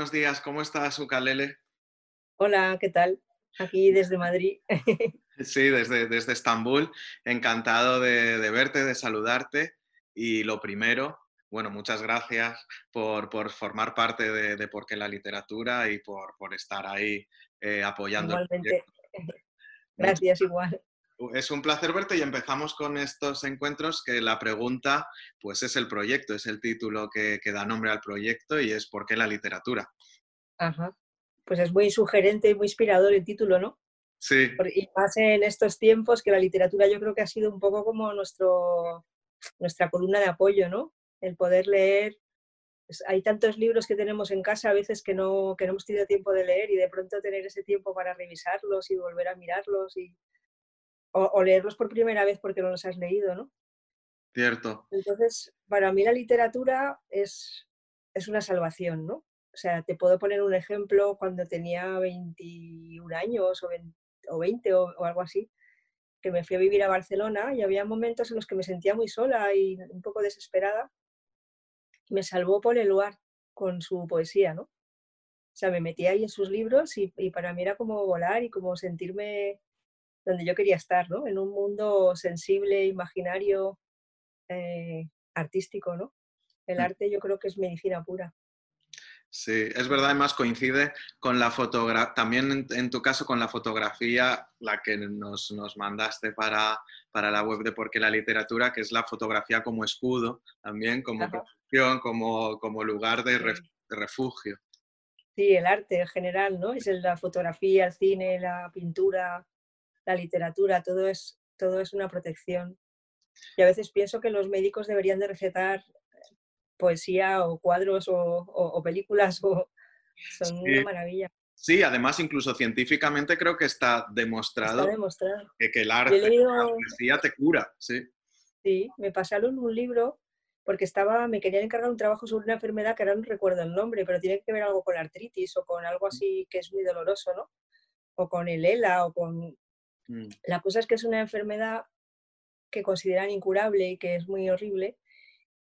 buenos días. ¿Cómo estás, Ukalele? Hola, ¿qué tal? Aquí desde Madrid. Sí, desde, desde Estambul. Encantado de, verte, de saludarte. Y lo primero, bueno, muchas gracias por, formar parte de, de Por qué la literatura y por, estar ahí eh, apoyando. Igualmente. Gracias, igual. Es un placer verte y empezamos con estos encuentros que la pregunta pues es el proyecto, es el título que, da nombre al proyecto y es ¿por qué la literatura? Ajá. Pues es muy sugerente y muy inspirador el título, ¿no? Sí. Y más en estos tiempos que la literatura yo creo que ha sido un poco como nuestro, nuestra columna de apoyo, ¿no? El poder leer. Pues hay tantos libros que tenemos en casa a veces que no, que no hemos tenido tiempo de leer y de pronto tener ese tiempo para revisarlos y volver a mirarlos y, o, leerlos por primera vez porque no los has leído, ¿no? Cierto. Entonces, para mí la literatura es, es una salvación, ¿no? O sea, te puedo poner un ejemplo cuando tenía 21 años o 20 o, o, algo así, que me fui a vivir a Barcelona y había momentos en los que me sentía muy sola y un poco desesperada. Me salvó Paul Eluard con su poesía, ¿no? O sea, me metí ahí en sus libros y, y, para mí era como volar y como sentirme donde yo quería estar, ¿no? En un mundo sensible, imaginario, eh, artístico, ¿no? El mm. arte yo creo que es medicina pura. Sí, es verdad, además coincide con la fotografía, también en, tu caso con la fotografía, la que nos, profesión, para, para, la web de Por qué la literatura, que es la fotografía como escudo, también como como, como lugar de, de, refugio. Sí, el arte en general, ¿no? Es la fotografía, el cine, la pintura, la literatura, todo es, todo es una protección. Y a veces pienso que los médicos deberían de recetar poesía o cuadros o, películas, o, son una maravilla. Sí, además incluso científicamente creo que está demostrado, Que, el arte, la poesía te cura, sí. Sí, me pasaron un libro porque estaba, me querían encargar un trabajo sobre una enfermedad que ahora no recuerdo el nombre, pero tiene que ver algo con artritis o con algo así que es muy doloroso, ¿no? O con el ELA o con Mm. La cosa es que es una enfermedad que consideran incurable y que es muy horrible.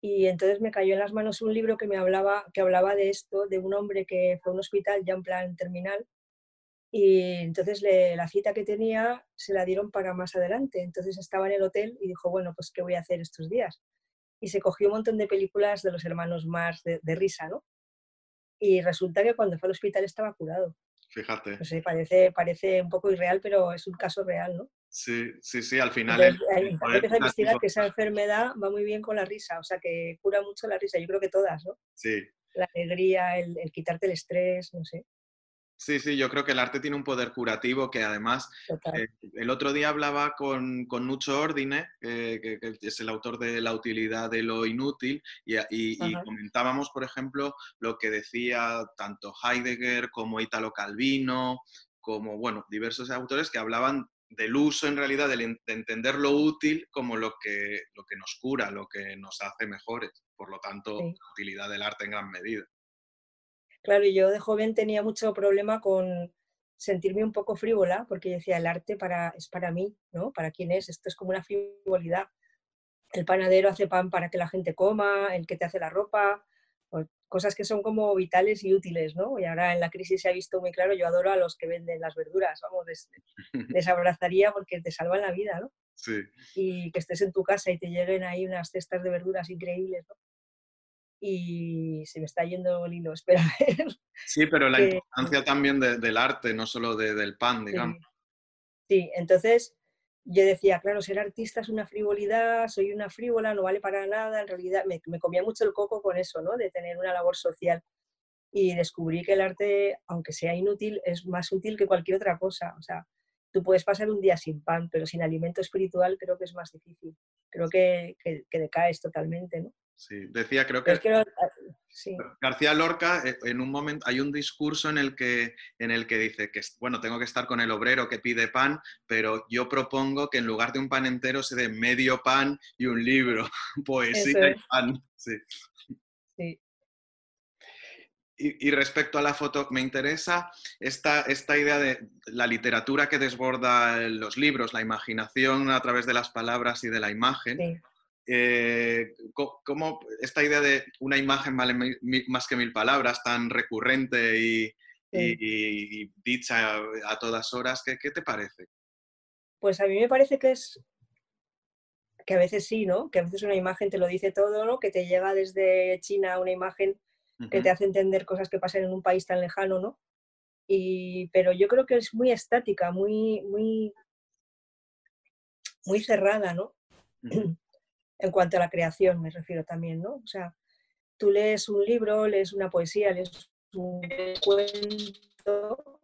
Y entonces me cayó en las manos un libro que me hablaba, que hablaba de esto, de un hombre que fue a un hospital ya en plan terminal. Y entonces la cita que tenía se la dieron para más adelante. Entonces estaba en el hotel y dijo, bueno, pues ¿qué voy a hacer estos días? Y se cogió un montón de películas de los hermanos Mars de, de risa, ¿no? Y resulta que cuando fue al hospital estaba curado. Fíjate. No parece, parece un poco irreal, pero es un caso real, ¿no? Sí, sí, sí, al final. hay, que investigar que esa enfermedad va muy bien con la risa, o sea, que cura mucho la risa, yo creo que todas, ¿no? Sí. La alegría, el, el quitarte el estrés, no sé. Sí, sí, yo creo que el arte tiene un poder curativo que además eh, el otro día hablaba con, con Nucho Ordine, que, es el autor de La utilidad de lo inútil, y, comentábamos, por ejemplo, lo que decía tanto Heidegger como Italo Calvino, como, bueno, diversos autores que hablaban del uso en realidad, de, entender lo útil como lo que, lo que nos cura, lo que nos hace mejores. Por lo tanto, la utilidad del arte en gran medida. Claro, yo de joven tenía mucho problema con sentirme un poco frívola, porque decía, el arte para, es para mí, ¿no? ¿Para quién es? Esto es como una frivolidad. El panadero hace pan para que la gente coma, el que te hace la ropa, cosas que son como vitales y útiles, ¿no? Y ahora en la crisis se ha visto muy claro, yo adoro a los que venden las verduras, vamos, les, les abrazaría porque te salvan la vida, ¿no? Sí. Y que estés en tu casa y te lleguen ahí unas cestas de verduras increíbles, ¿no? Y se me está yendo el hilo, espera. Sí, pero la importancia también del arte, no solo del pan, digamos. Sí. entonces yo decía, claro, ser artista es una frivolidad, soy una frívola, no vale para nada, en realidad me, me comía mucho el coco con eso, ¿no? De tener una labor social. Y descubrí que el arte, aunque sea inútil, es más útil que cualquier otra cosa. O sea, tú puedes pasar un día sin pan, pero sin alimento espiritual creo que es más difícil. Creo que, que, que decaes totalmente, ¿no? Sí, decía, creo que, ah, García Lorca, eh, en un momento, hay un discurso en el, que, en el que dice que, bueno, tengo que estar con el obrero que pide pan, pero yo propongo que en lugar de un pan entero se dé medio pan y un libro, poesía y pan. Sí. sí. Y, respecto a la foto, me interesa esta, esta idea de la literatura que desborda los libros, la imaginación a través de las palabras y de la imagen. Eh, ¿cómo esta idea de una imagen vale más que mil palabras, tan recurrente y, dicha a todas horas, ¿qué, ¿qué, te parece? Pues a mí me parece que es que a veces sí, ¿no? Que a veces una imagen te lo dice todo, ¿no? Que te llega desde China una imagen que te hace entender cosas que pasan en un país tan lejano, ¿no? Y, pero yo creo que es muy estática, muy, muy, muy cerrada, ¿no? En cuanto a la creación me refiero también, ¿no? O sea, tú lees un libro, lees una poesía, lees un cuento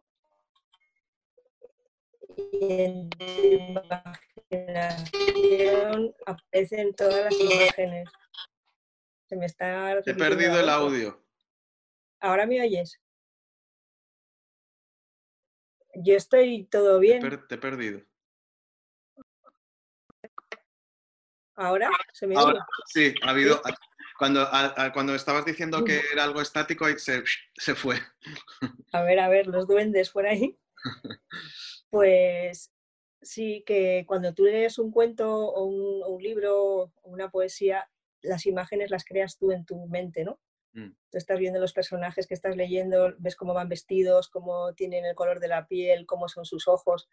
y en tu imaginación aparecen todas las imágenes. Se me está... He perdido el audio. ¿Ahora me oyes? Yo estoy todo bien. Te, he perdido. ¿Ahora? ¿Se me oye? Sí, ha habido... Cuando, cuando estabas diciendo que era algo estático, se, se fue. A ver, a ver, los duendes por ahí. Pues sí, que cuando tú lees un cuento o un, libro o una poesía, las imágenes las creas tú en tu mente, ¿no? Mm. Tú estás viendo los personajes que estás leyendo, ves cómo van vestidos, cómo tienen el color de la piel, cómo son sus ojos,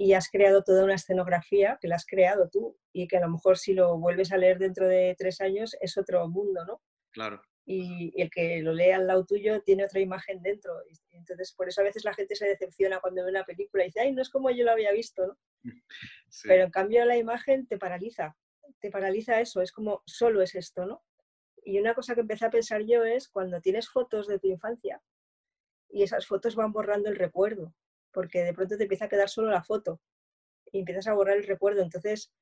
y has creado toda una escenografía que la has creado tú y que a lo mejor si lo vuelves a leer dentro de tres años es otro mundo, ¿no? Claro y el que lo lea al lado tuyo tiene otra imagen dentro. Entonces, por eso a veces la gente se decepciona cuando ve una película y dice, ay, no es como yo lo había visto, ¿no? Pero en cambio la imagen te paraliza, te paraliza eso, es como, solo es esto, ¿no? Y una cosa que empecé a pensar yo es cuando tienes fotos de tu infancia y esas fotos van borrando el recuerdo, porque de pronto te empieza a quedar solo la foto y empiezas a borrar el recuerdo. Entonces,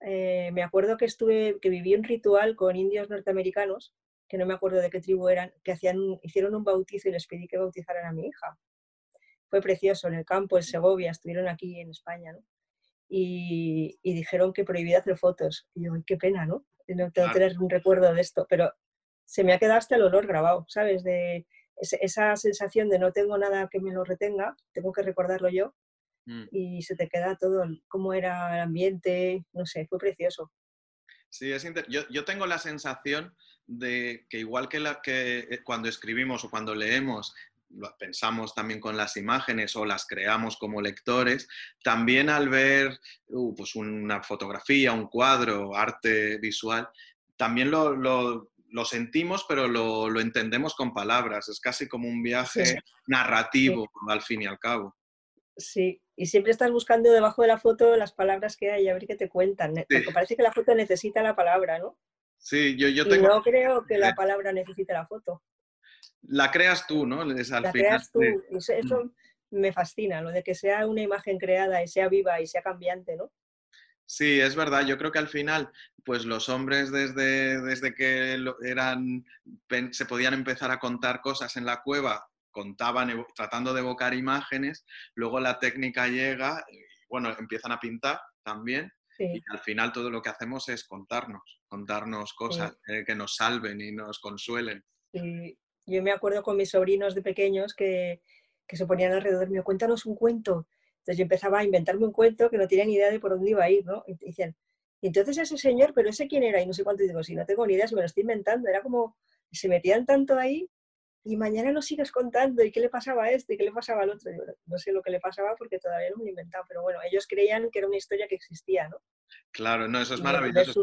eh, me acuerdo que estuve, que viví un ritual con indios norteamericanos que no me acuerdo de qué tribu eran, que hacían, hicieron un bautizo y les pedí que bautizaran a mi hija. Fue precioso, en el campo, en Segovia, estuvieron aquí en España, ¿no? Y, dijeron que prohibía hacer fotos. Y yo, qué pena, ¿no? No tengo que tener un recuerdo de esto, pero se me ha quedado hasta el olor grabado, ¿sabes? De esa sensación de no tengo nada que me lo retenga, tengo que recordarlo yo. Mm. Y se te queda todo, cómo era el ambiente, no sé, fue precioso. Sí, es yo, yo tengo la sensación de que igual que, la, que eh, cuando escribimos o cuando leemos, pensamos también con las imágenes o las creamos como lectores, también al ver uh, pues una fotografía, un cuadro, arte visual, también lo, lo, lo sentimos, pero lo, lo, entendemos con palabras. Es casi como un viaje narrativo, al fin y al cabo. Sí, y siempre estás buscando debajo de la foto las palabras que hay, a ver qué te cuentan. Porque parece que la foto necesita la palabra, ¿no? Sí, yo, yo tengo... no creo que la palabra necesite la foto. La creas tú, ¿no? Es la creas tú. Eso, mm. me fascina, lo de que sea una imagen creada y sea viva y sea cambiante, ¿no? Sí, es verdad. Yo creo que al final, pues los hombres desde, desde que eran, se podían empezar a contar cosas en la cueva, contaban tratando de evocar imágenes, luego la técnica llega, y, bueno, empiezan a pintar también, y al final todo lo que hacemos es contarnos, contarnos cosas eh, que nos salven y nos consuelen. Yo me acuerdo con mis sobrinos de pequeños que, que se ponían alrededor mío, cuéntanos un cuento. Entonces yo empezaba a inventarme un cuento que no tenía ni idea de por dónde iba a ir, ¿no? Y decían, entonces ese señor, pero ese quién era, y no sé cuánto, y digo, si no tengo ni idea, si me lo estoy inventando, era como, se metían tanto ahí y mañana nos sigues contando y qué le pasaba a este y qué le pasaba al otro. no sé lo que le pasaba porque todavía no me lo he inventado, pero bueno, ellos creían que era una historia que existía, ¿no? Claro, no, eso es maravilloso.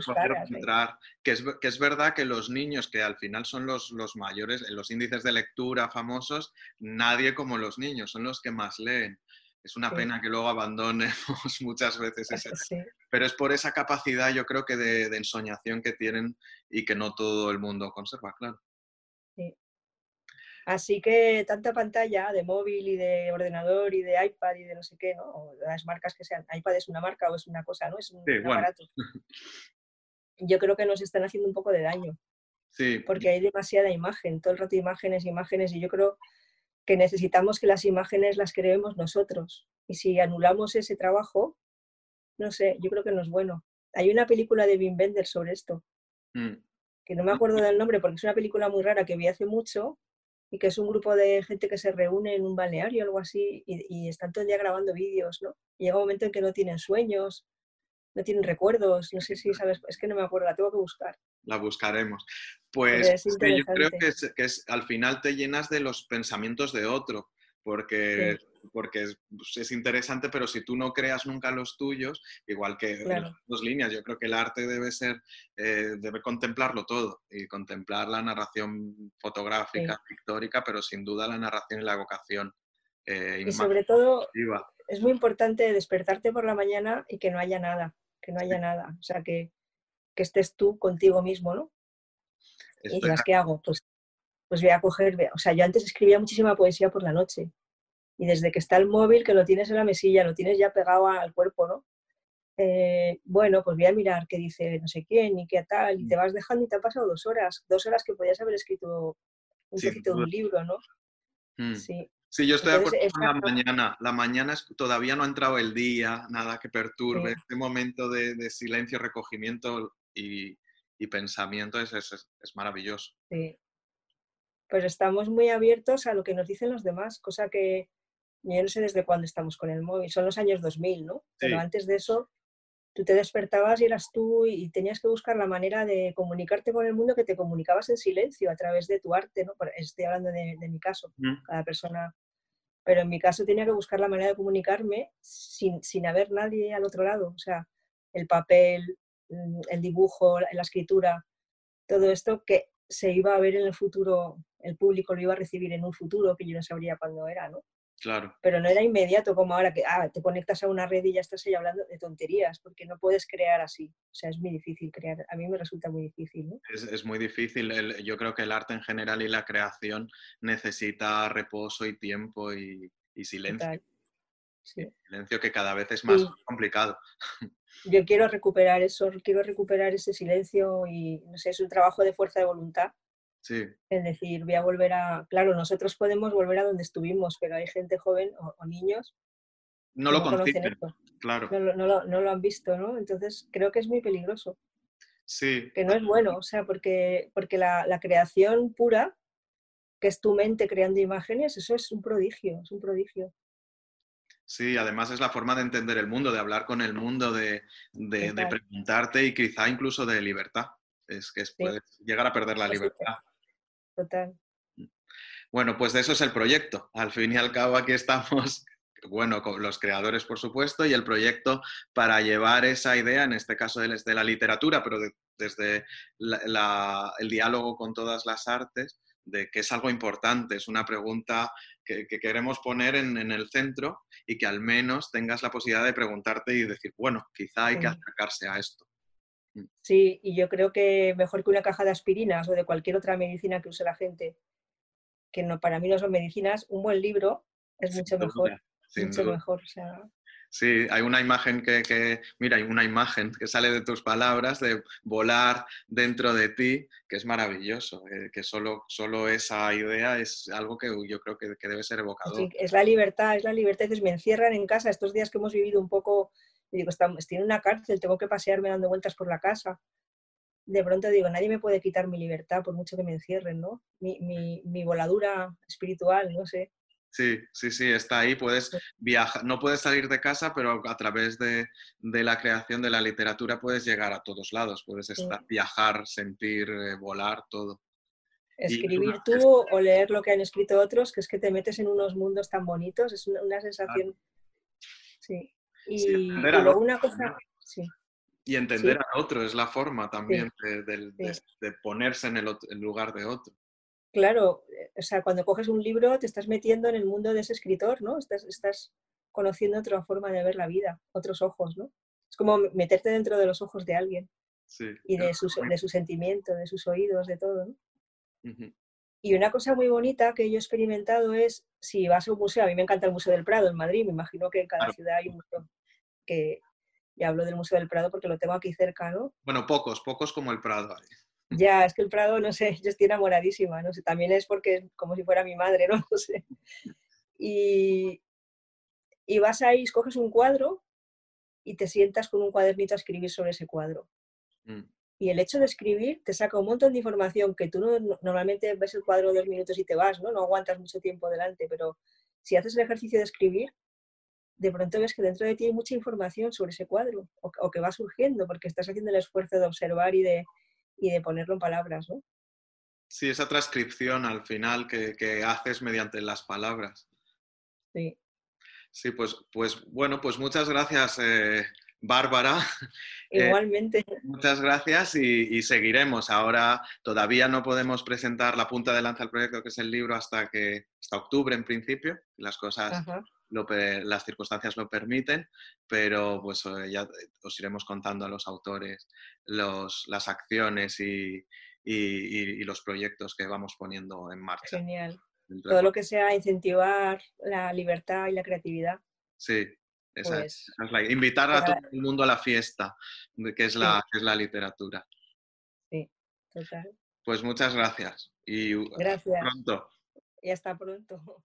que, es, que es verdad que los niños, que al final son los, los mayores, en los índices de lectura famosos, nadie como los niños, son los que más leen. Es una pena que luego abandonemos muchas veces ese. Pero es por esa capacidad, yo creo que de, de ensoñación que tienen y que no todo el mundo conserva, claro. Sí. Así que tanta pantalla de móvil y de ordenador y de iPad y de no sé qué, ¿no? O las marcas que sean. iPad es una marca o es una cosa, ¿no? Es un, aparato. Yo creo que nos están haciendo un poco de daño. Sí. Porque hay demasiada imagen, todo el rato imágenes, imágenes, y yo creo que necesitamos que las imágenes las creemos nosotros. Y si anulamos ese trabajo, no sé, yo creo que no es bueno. Hay una película de Wim Wenders sobre esto, mm. que no me acuerdo del nombre porque es una película muy rara que vi hace mucho, y que es un grupo de gente que se reúne en un balneario o algo así y, están todo el día grabando vídeos, ¿no? llega un momento en que no tienen sueños no tienen recuerdos, no sé si sabes, es que no me acuerdo, la tengo que buscar. La buscaremos. Pues yo creo que, es, al final te llenas de los pensamientos de otro, porque, porque pues, es, interesante, pero si tú no creas nunca los tuyos, igual que las dos líneas, yo creo que el arte debe ser, eh, debe contemplarlo todo y contemplar la narración fotográfica, pictórica, pero sin duda la narración y la evocación. Eh, y sobre todo, es muy importante despertarte por la mañana y que no haya nada, que no haya nada. O sea, que, estés tú contigo mismo, ¿no? Y ¿qué hago? Pues, pues voy a coger, o sea, yo antes escribía muchísima poesía por la noche. Y desde que está el móvil, que lo tienes en la mesilla, lo tienes ya pegado al cuerpo, ¿no? Eh, bueno, pues voy a mirar qué dice no sé quién y qué tal, y te mm. vas dejando y te han pasado dos horas, dos horas que podías haber escrito un poquito de un libro, ¿no? Mm. Sí. Sí, yo estoy de acuerdo con la mañana. La mañana es, todavía no ha entrado el día, nada que perturbe. Este momento de, silencio, recogimiento y, pensamiento es, es, maravilloso. Sí. Pues estamos muy abiertos a lo que nos dicen los demás, cosa que yo no sé desde cuándo estamos con el móvil. Son los años 2000, ¿no? Pero antes de eso, tú te despertabas y eras tú y tenías que buscar la manera de comunicarte con el mundo que te comunicabas en silencio a través de tu arte, ¿no? Estoy hablando de, mi caso. Cada persona pero en mi caso tenía que buscar la manera de comunicarme sin, sin haber nadie al otro lado. O sea, el papel, mm, el dibujo, la escritura, todo esto que se iba a ver en el futuro, el público lo iba a recibir en un futuro que yo no sabría cuándo era, ¿no? Claro. Pero no era inmediato como ahora que ah, te conectas a una red y ya estás ahí hablando de tonterías, porque no puedes crear así. O sea, es muy difícil crear. A mí me resulta muy difícil. ¿no? Es, muy difícil. yo creo que el arte en general y la creación necesita reposo y tiempo y, silencio. Silencio que cada vez es más complicado. Yo quiero recuperar eso, quiero recuperar ese silencio y, no sé, es un trabajo de fuerza de voluntad es decir, voy a volver a... Claro, nosotros podemos volver a donde estuvimos, pero hay gente joven o, niños no lo conocen claro. No, lo, han visto, ¿no? Entonces creo que es muy peligroso. Sí. Que no es bueno, o sea, porque, porque la, creación pura, que es tu mente creando imágenes, eso es un prodigio, es un prodigio. Sí, además es la forma de entender el mundo, de hablar con el mundo, de, preguntarte y quizá incluso de libertad. Es que puedes llegar a perder la libertad total. Bueno, pues de eso es el proyecto. Al fin y al cabo aquí estamos, bueno, con los creadores por supuesto, y el proyecto para llevar esa idea, en este caso desde la literatura, pero desde el diálogo con todas las artes, de que es algo importante, es una pregunta que, queremos poner en, el centro y que al menos tengas la posibilidad de preguntarte y decir, bueno, quizá hay que acercarse a esto. Mm. Sí, y yo creo que mejor que una caja de aspirinas o de cualquier otra medicina que use la gente, que no, para mí no son medicinas, un buen libro es mucho mejor. mucho mejor. Sí, hay una imagen que, mira, hay una imagen que sale de tus palabras de volar dentro de ti, que es maravilloso, eh, que solo, solo esa idea es algo que yo creo que, debe ser evocador. es la libertad, es la libertad. Entonces me encierran en casa estos días que hemos vivido un poco y digo, estoy en una cárcel, tengo que pasearme dando vueltas por la casa. De pronto digo, nadie me puede quitar mi libertad por mucho que me encierren, ¿no? Mi, mi, mi voladura espiritual, no sé. Sí, sí, sí, está ahí. Puedes viajar, no puedes salir de casa, pero a través de, de la creación de la literatura puedes llegar a todos lados. Puedes estar, viajar, sentir, eh, volar, todo. Escribir tú o leer lo que han escrito otros, que es que te metes en unos mundos tan bonitos, es una, sensación. Sí. Y, luego una cosa, sí. Y entender a otro es la forma también de, ponerse en el, lugar de otro. Claro, eh, o sea, cuando coges un libro te estás metiendo en el mundo de ese escritor, ¿no? Estás, estás conociendo otra forma de ver la vida, otros ojos, ¿no? Es como meterte dentro de los ojos de alguien. Sí, y de su, de su sentimiento, de sus oídos, de todo, ¿no? Y una cosa muy bonita que yo he experimentado es, si vas a un museo, a mí me encanta el Museo del Prado en Madrid, me imagino que en cada ciudad hay un museo que, y hablo del Museo del Prado porque lo tengo aquí cerca, ¿no? Bueno, pocos, pocos como el Prado hay. Ya, es que el Prado, no sé, yo estoy enamoradísima, no sé, también es porque es como si fuera mi madre, ¿no? No sé. Y, y vas ahí, escoges un cuadro y te sientas con un cuadernito a escribir sobre ese cuadro. Mm. Y el hecho de escribir te saca un montón de información que tú no, normalmente ves el cuadro dos minutos y te vas, ¿no? No aguantas mucho tiempo delante, pero si haces el ejercicio de escribir, de pronto ves que dentro de ti hay mucha información sobre ese cuadro o, que va surgiendo porque estás haciendo el esfuerzo de observar y de, y de ponerlo en palabras, ¿no? Sí, esa transcripción al final que, haces mediante las palabras. Sí. Sí, pues, pues bueno, pues muchas gracias, eh, Bárbara. Eh, Igualmente. muchas gracias y, seguiremos. Ahora todavía no podemos presentar la punta de lanza del proyecto, que es el libro, hasta que hasta octubre en principio. Las cosas, las circunstancias lo permiten, pero pues eh, ya os iremos contando a los autores los, las acciones y, los proyectos que vamos poniendo en marcha. Genial. Todo lo que sea incentivar la libertad y la creatividad. Sí, pues invitar a todo el mundo a la fiesta, que es la, es la literatura. Sí, total. Pues muchas gracias y gracias. pronto. Y hasta pronto.